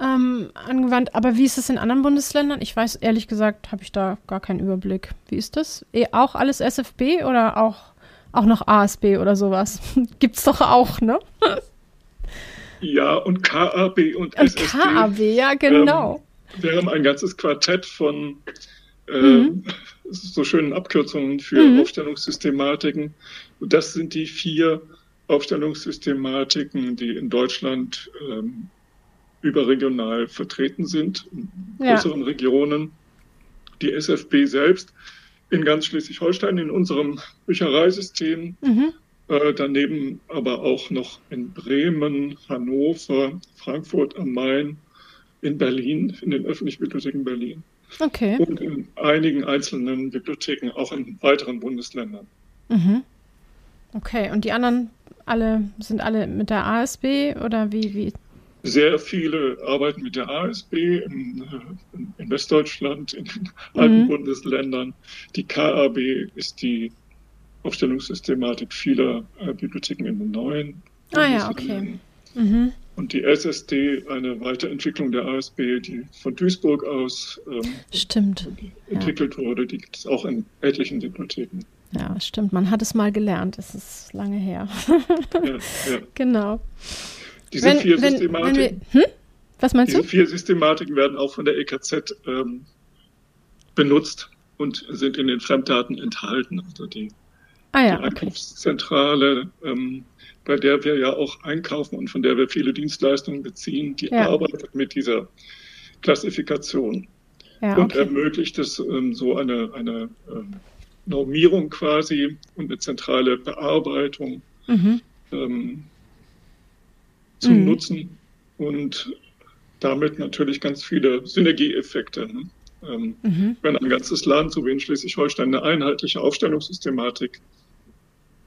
ähm, angewandt, aber wie ist es in anderen Bundesländern? Ich weiß ehrlich gesagt, habe ich da gar keinen Überblick. Wie ist das? Eh, auch alles SFB oder auch, auch noch ASB oder sowas? Gibt's doch auch, ne? Ja, und KAB und, und SSB. KAB, ja, genau. Ähm, wir haben ein ganzes Quartett von äh, mhm. so schönen Abkürzungen für mhm. Aufstellungssystematiken. Das sind die vier Aufstellungssystematiken, die in Deutschland ähm, überregional vertreten sind, in ja. größeren Regionen. Die SFB selbst in ganz Schleswig-Holstein in unserem Büchereisystem, mhm. äh, daneben aber auch noch in Bremen, Hannover, Frankfurt am Main, in Berlin, in den öffentlichen Bibliotheken Berlin. Okay. Und in einigen einzelnen Bibliotheken, auch in weiteren Bundesländern. Mhm. Okay, und die anderen alle sind alle mit der ASB oder wie, wie sehr viele arbeiten mit der ASB in, in Westdeutschland, in den alten mhm. Bundesländern. Die KAB ist die Aufstellungssystematik vieler äh, Bibliotheken in den neuen. Ah ja, okay. Mhm. Und die SSD, eine Weiterentwicklung der ASB, die von Duisburg aus ähm, entwickelt ja. wurde, die gibt es auch in etlichen Bibliotheken. Ja, stimmt. Man hat es mal gelernt. Es ist lange her. ja, ja. Genau. Diese wenn, vier wenn, Systematiken. Wenn wir, hm? Was meinst diese du? vier Systematiken werden auch von der EKZ ähm, benutzt und sind in den Fremddaten enthalten. Also die, ah, ja, die Einkaufszentrale, okay. ähm, bei der wir ja auch einkaufen und von der wir viele Dienstleistungen beziehen, die ja. arbeitet mit dieser Klassifikation ja, und okay. ermöglicht es ähm, so eine, eine ähm, Normierung quasi und eine zentrale Bearbeitung. Mhm. Ähm, zu mhm. nutzen und damit natürlich ganz viele Synergieeffekte. Ne? Ähm, mhm. Wenn ein ganzes Land, so wie in Schleswig-Holstein, eine einheitliche Aufstellungssystematik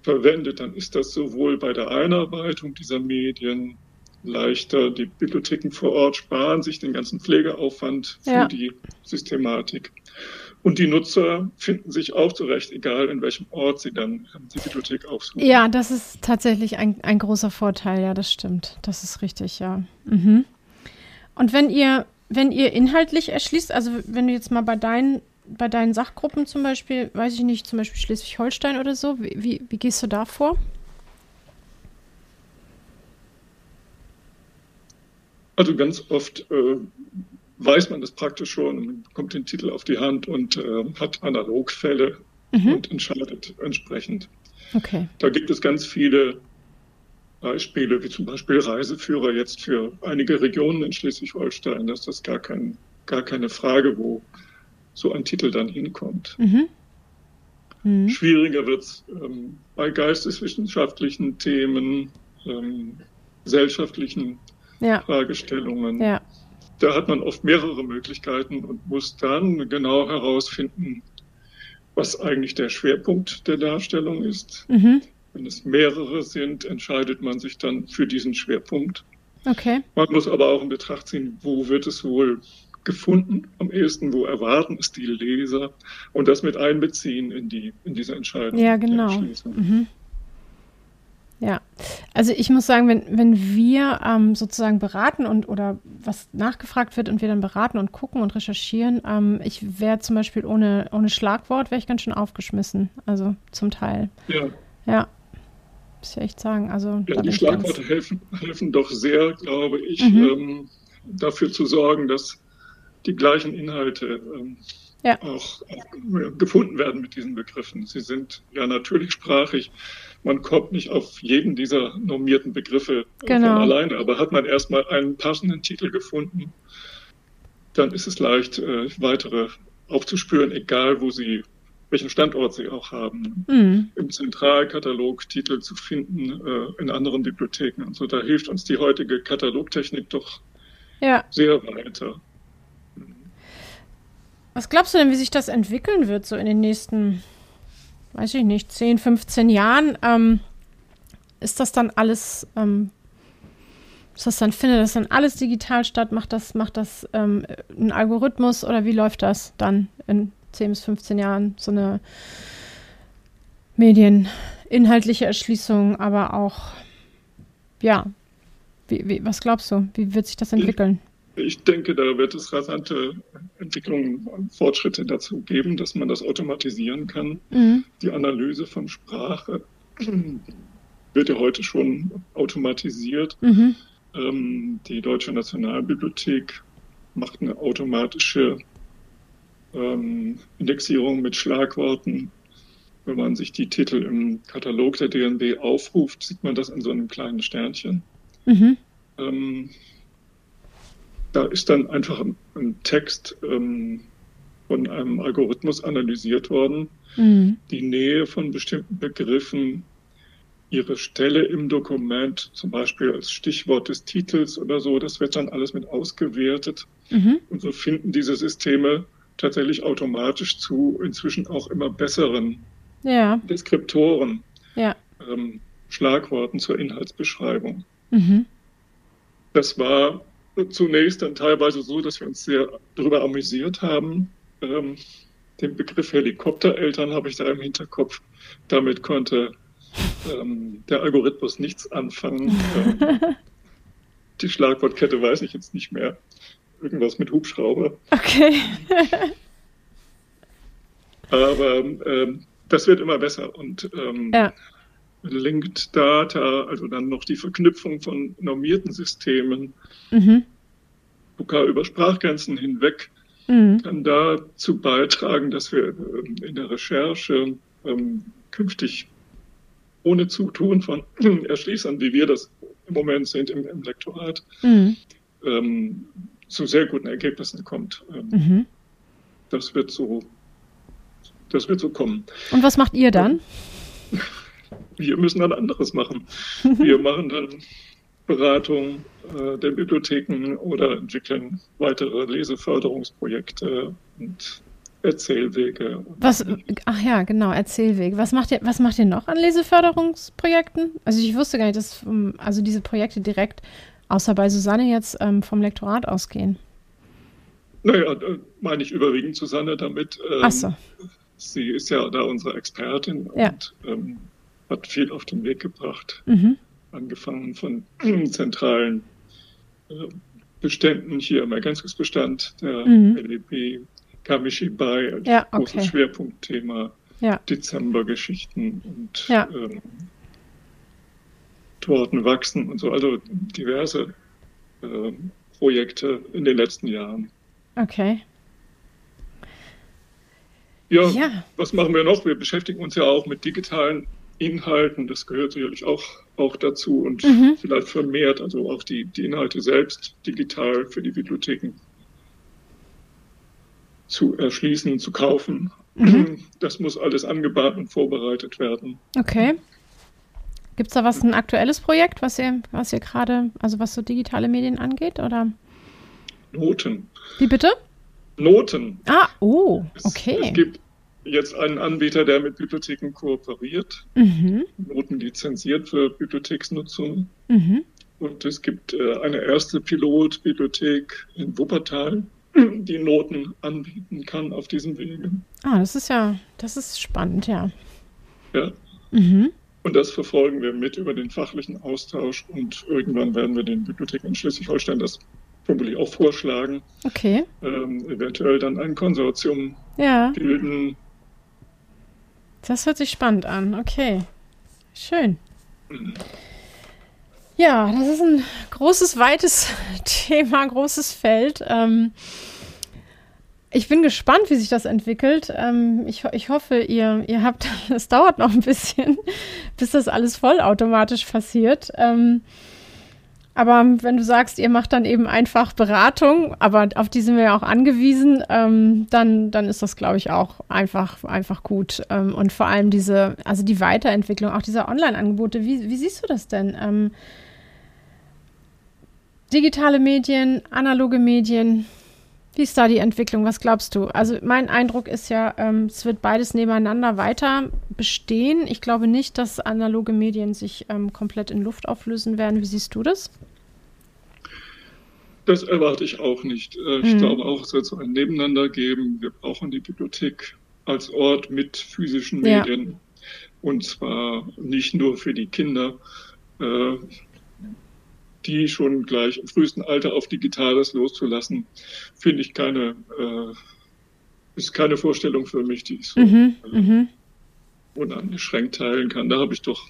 verwendet, dann ist das sowohl bei der Einarbeitung dieser Medien leichter. Die Bibliotheken vor Ort sparen sich den ganzen Pflegeaufwand für ja. die Systematik. Und die Nutzer finden sich auch zurecht, egal in welchem Ort sie dann die Bibliothek aufsuchen. Ja, das ist tatsächlich ein, ein großer Vorteil, ja, das stimmt. Das ist richtig, ja. Mhm. Und wenn ihr, wenn ihr inhaltlich erschließt, also wenn du jetzt mal bei deinen, bei deinen Sachgruppen zum Beispiel, weiß ich nicht, zum Beispiel Schleswig-Holstein oder so, wie, wie, wie gehst du da vor? Also ganz oft äh, weiß man das praktisch schon. Man bekommt den Titel auf die Hand und äh, hat Analogfälle mhm. und entscheidet entsprechend. Okay. Da gibt es ganz viele Beispiele, wie zum Beispiel Reiseführer jetzt für einige Regionen in Schleswig-Holstein. Das ist gar, kein, gar keine Frage, wo so ein Titel dann hinkommt. Mhm. Mhm. Schwieriger wird es ähm, bei geisteswissenschaftlichen Themen, ähm, gesellschaftlichen ja. Fragestellungen. Ja. Da hat man oft mehrere Möglichkeiten und muss dann genau herausfinden, was eigentlich der Schwerpunkt der Darstellung ist. Mhm. Wenn es mehrere sind, entscheidet man sich dann für diesen Schwerpunkt. Okay. Man muss aber auch in Betracht ziehen, wo wird es wohl gefunden am ehesten, wo erwarten es die Leser und das mit einbeziehen in, die, in diese Entscheidung. Ja, genau. Mhm. Ja, also ich muss sagen, wenn, wenn wir ähm, sozusagen beraten und oder was nachgefragt wird und wir dann beraten und gucken und recherchieren, ähm, ich wäre zum Beispiel ohne, ohne Schlagwort, wäre ich ganz schön aufgeschmissen, also zum Teil. Ja. Ja, muss ich echt sagen. Also, ja, die Schlagworte helfen, helfen doch sehr, glaube ich, mhm. ähm, dafür zu sorgen, dass die gleichen Inhalte ähm, ja. auch, auch, gefunden werden mit diesen Begriffen. Sie sind ja natürlich sprachig. Man kommt nicht auf jeden dieser normierten Begriffe genau. von alleine, aber hat man erstmal einen passenden Titel gefunden, dann ist es leicht, äh, weitere aufzuspüren, egal wo sie, welchen Standort sie auch haben. Mhm. Im Zentralkatalog Titel zu finden, äh, in anderen Bibliotheken und so. Da hilft uns die heutige Katalogtechnik doch ja. sehr weiter. Was glaubst du denn, wie sich das entwickeln wird, so in den nächsten, weiß ich nicht, 10, 15 Jahren? Ähm, ist das dann alles, ähm, ist das dann, findet das dann alles digital statt? Macht das, macht das ähm, ein Algorithmus oder wie läuft das dann in 10 bis 15 Jahren? So eine medieninhaltliche Erschließung, aber auch, ja, wie, wie, was glaubst du? Wie wird sich das entwickeln? Ich denke, da wird es rasante Entwicklungen und Fortschritte dazu geben, dass man das automatisieren kann. Mhm. Die Analyse von Sprache wird ja heute schon automatisiert. Mhm. Ähm, die Deutsche Nationalbibliothek macht eine automatische ähm, Indexierung mit Schlagworten. Wenn man sich die Titel im Katalog der DNB aufruft, sieht man das an so einem kleinen Sternchen. Mhm. Ähm, da ist dann einfach ein, ein Text ähm, von einem Algorithmus analysiert worden, mhm. die Nähe von bestimmten Begriffen, ihre Stelle im Dokument, zum Beispiel als Stichwort des Titels oder so, das wird dann alles mit ausgewertet. Mhm. Und so finden diese Systeme tatsächlich automatisch zu inzwischen auch immer besseren ja. Deskriptoren, ja. Ähm, Schlagworten zur Inhaltsbeschreibung. Mhm. Das war zunächst dann teilweise so, dass wir uns sehr darüber amüsiert haben. Ähm, den Begriff Helikoptereltern habe ich da im Hinterkopf. Damit konnte ähm, der Algorithmus nichts anfangen. Ähm, die Schlagwortkette weiß ich jetzt nicht mehr. Irgendwas mit Hubschrauber. Okay. Aber ähm, das wird immer besser und ähm, ja. Linked Data, also dann noch die Verknüpfung von normierten Systemen, mhm. sogar über Sprachgrenzen hinweg, mhm. kann dazu beitragen, dass wir ähm, in der Recherche ähm, künftig ohne Zutun von Erschließern, wie wir das im Moment sind im, im Lektorat, mhm. ähm, zu sehr guten Ergebnissen kommt. Ähm, mhm. Das wird so, das wird so kommen. Und was macht ihr dann? wir müssen dann anderes machen. Wir machen dann Beratung äh, der Bibliotheken oder entwickeln weitere Leseförderungsprojekte und Erzählwege. Was, ach ja, genau, Erzählwege. Was macht ihr, was macht ihr noch an Leseförderungsprojekten? Also ich wusste gar nicht, dass also diese Projekte direkt, außer bei Susanne jetzt, ähm, vom Lektorat ausgehen. Naja, meine ich überwiegend Susanne damit. Ähm, ach so. Sie ist ja da unsere Expertin ja. und ähm, hat viel auf den Weg gebracht. Mhm. Angefangen von zentralen äh, Beständen hier im Ergänzungsbestand der mhm. LEP, Kamishibai als ja, okay. großes Schwerpunktthema, ja. Dezembergeschichten und ja. ähm, Torten wachsen und so, also diverse äh, Projekte in den letzten Jahren. Okay. Ja, ja, was machen wir noch? Wir beschäftigen uns ja auch mit digitalen Inhalten. Das gehört sicherlich auch, auch dazu und mhm. vielleicht vermehrt, also auch die, die Inhalte selbst digital für die Bibliotheken zu erschließen, zu kaufen. Mhm. Das muss alles angebahnt und vorbereitet werden. Okay. Gibt es da was, ein aktuelles Projekt, was ihr, was ihr gerade, also was so digitale Medien angeht, oder? Noten. Wie bitte? Noten. Ah, oh, okay. Es, es gibt jetzt einen Anbieter, der mit Bibliotheken kooperiert, mhm. Noten lizenziert für Bibliotheksnutzung. Mhm. Und es gibt äh, eine erste Pilotbibliothek in Wuppertal, die Noten anbieten kann auf diesem Wege. Ah, das ist ja, das ist spannend, ja. Ja. Mhm. Und das verfolgen wir mit über den fachlichen Austausch und irgendwann werden wir den Bibliotheken in Schleswig-Holstein das vermutlich auch vorschlagen. Okay. Ähm, eventuell dann ein Konsortium ja. bilden. Das hört sich spannend an. Okay. Schön. Ja, das ist ein großes, weites Thema, großes Feld. Ähm, ich bin gespannt, wie sich das entwickelt. Ähm, ich, ich hoffe, ihr, ihr habt, es dauert noch ein bisschen, bis das alles vollautomatisch passiert. Ähm, aber wenn du sagst, ihr macht dann eben einfach Beratung, aber auf die sind wir ja auch angewiesen, ähm, dann, dann ist das, glaube ich, auch einfach, einfach gut. Ähm, und vor allem diese, also die Weiterentwicklung auch dieser Online-Angebote, wie, wie siehst du das denn? Ähm, digitale Medien, analoge Medien, wie ist da die Entwicklung? Was glaubst du? Also mein Eindruck ist ja, ähm, es wird beides nebeneinander weiter bestehen. Ich glaube nicht, dass analoge Medien sich ähm, komplett in Luft auflösen werden. Wie siehst du das? Das erwarte ich auch nicht. Äh, ich mhm. glaube auch, es wird so ein Nebeneinander geben. Wir brauchen die Bibliothek als Ort mit physischen Medien. Ja. Und zwar nicht nur für die Kinder. Äh, die schon gleich im frühesten Alter auf Digitales loszulassen, finde ich keine, äh, ist keine Vorstellung für mich, die ich so mhm, äh, mhm. uneingeschränkt teilen kann. Da habe ich doch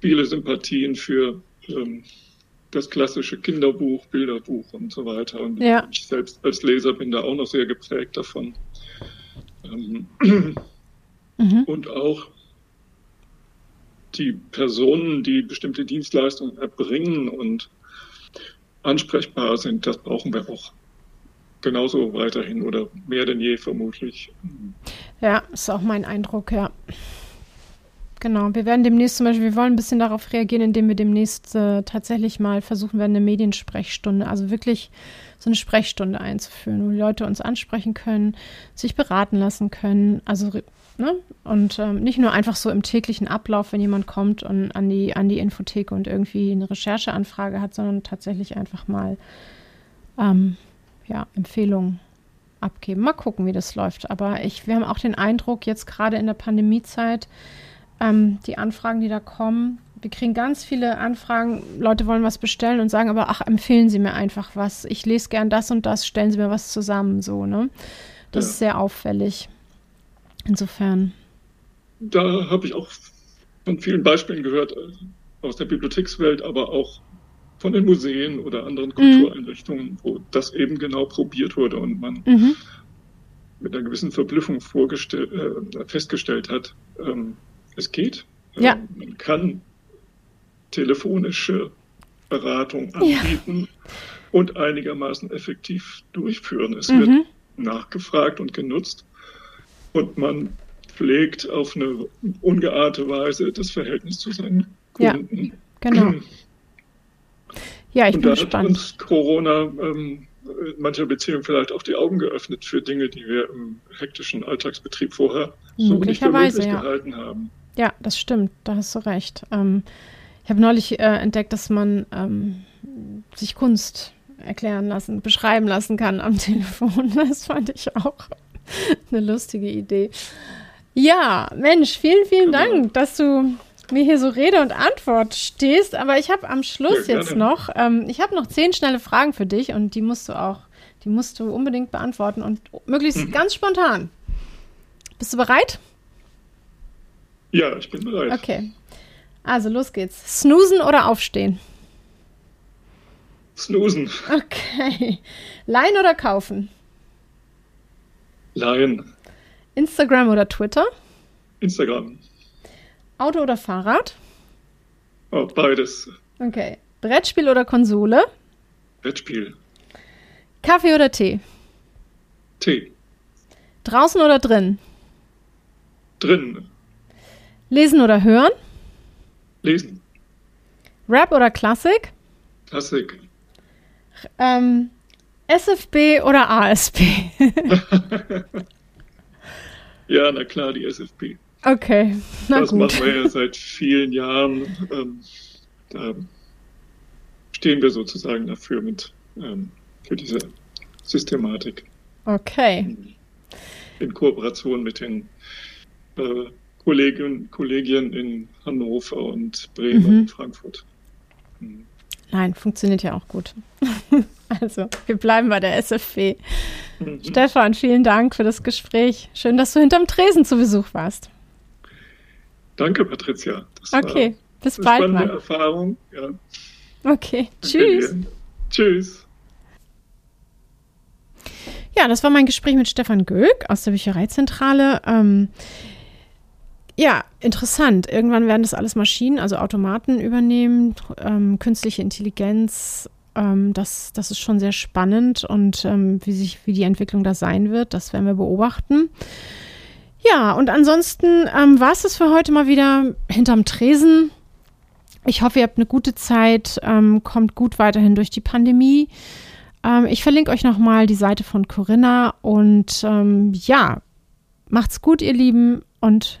viele Sympathien für ähm, das klassische Kinderbuch, Bilderbuch und so weiter. Und ja. ich selbst als Leser bin da auch noch sehr geprägt davon. Ähm, mhm. Und auch die Personen, die bestimmte Dienstleistungen erbringen und ansprechbar sind, das brauchen wir auch genauso weiterhin oder mehr denn je vermutlich. Ja, ist auch mein Eindruck, ja. Genau, wir werden demnächst zum Beispiel, wir wollen ein bisschen darauf reagieren, indem wir demnächst äh, tatsächlich mal versuchen werden, eine Mediensprechstunde, also wirklich so eine Sprechstunde einzuführen, wo die Leute uns ansprechen können, sich beraten lassen können, also Ne? Und ähm, nicht nur einfach so im täglichen Ablauf, wenn jemand kommt und an die, an die Infothek und irgendwie eine Rechercheanfrage hat, sondern tatsächlich einfach mal ähm, ja, Empfehlungen abgeben. Mal gucken, wie das läuft. Aber ich, wir haben auch den Eindruck, jetzt gerade in der Pandemiezeit, ähm, die Anfragen, die da kommen, wir kriegen ganz viele Anfragen, Leute wollen was bestellen und sagen aber, ach, empfehlen Sie mir einfach was. Ich lese gern das und das, stellen Sie mir was zusammen, so, ne? Das ja. ist sehr auffällig. Insofern. Da habe ich auch von vielen Beispielen gehört äh, aus der Bibliothekswelt, aber auch von den Museen oder anderen Kultureinrichtungen, mhm. wo das eben genau probiert wurde und man mhm. mit einer gewissen Verblüffung äh, festgestellt hat, ähm, es geht. Ja. Äh, man kann telefonische Beratung anbieten ja. und einigermaßen effektiv durchführen. Es mhm. wird nachgefragt und genutzt und man pflegt auf eine ungeahnte Weise das Verhältnis zu seinen Kunden. Ja, genau. Ja, ich und bin da gespannt. hat uns Corona ähm, in mancher Beziehung vielleicht auch die Augen geöffnet für Dinge, die wir im hektischen Alltagsbetrieb vorher so nicht für möglich ja. gehalten haben. Ja, das stimmt, da hast du recht. Ähm, ich habe neulich äh, entdeckt, dass man ähm, sich Kunst erklären lassen, beschreiben lassen kann am Telefon. Das fand ich auch Eine lustige Idee. Ja, Mensch, vielen, vielen genau. Dank, dass du mir hier so Rede und Antwort stehst. Aber ich habe am Schluss ja, jetzt noch, ähm, ich habe noch zehn schnelle Fragen für dich und die musst du auch, die musst du unbedingt beantworten und möglichst mhm. ganz spontan. Bist du bereit? Ja, ich bin bereit. Okay. Also los geht's. Snoosen oder aufstehen? Snoosen. Okay. Leihen oder kaufen? Laien. Instagram oder Twitter? Instagram. Auto oder Fahrrad? Oh, beides. Okay. Brettspiel oder Konsole? Brettspiel. Kaffee oder Tee? Tee. Draußen oder drin? Drin. Lesen oder hören? Lesen. Rap oder Klassik? Klassik. Ähm, SFB oder ASB? ja, na klar, die SFB. Okay, na das gut. machen wir ja seit vielen Jahren. Ähm, da stehen wir sozusagen dafür mit ähm, für diese Systematik. Okay. In Kooperation mit den äh, Kollegien, Kollegien in Hannover und Bremen mhm. und Frankfurt. Mhm. Nein, funktioniert ja auch gut. also, wir bleiben bei der SFW. Mhm. Stefan, vielen Dank für das Gespräch. Schön, dass du hinterm Tresen zu Besuch warst. Danke, Patricia. Das okay, bis bald eine mal. Erfahrung. Ja. Okay, tschüss. Dir. Tschüss. Ja, das war mein Gespräch mit Stefan Gölk aus der Büchereizentrale. Ähm, ja, interessant. Irgendwann werden das alles Maschinen, also Automaten übernehmen, ähm, künstliche Intelligenz. Ähm, das, das ist schon sehr spannend und ähm, wie sich, wie die Entwicklung da sein wird, das werden wir beobachten. Ja, und ansonsten ähm, war es das für heute mal wieder hinterm Tresen. Ich hoffe, ihr habt eine gute Zeit, ähm, kommt gut weiterhin durch die Pandemie. Ähm, ich verlinke euch nochmal die Seite von Corinna und ähm, ja, macht's gut, ihr Lieben, und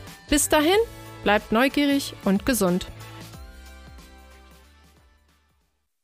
Bis dahin, bleibt neugierig und gesund.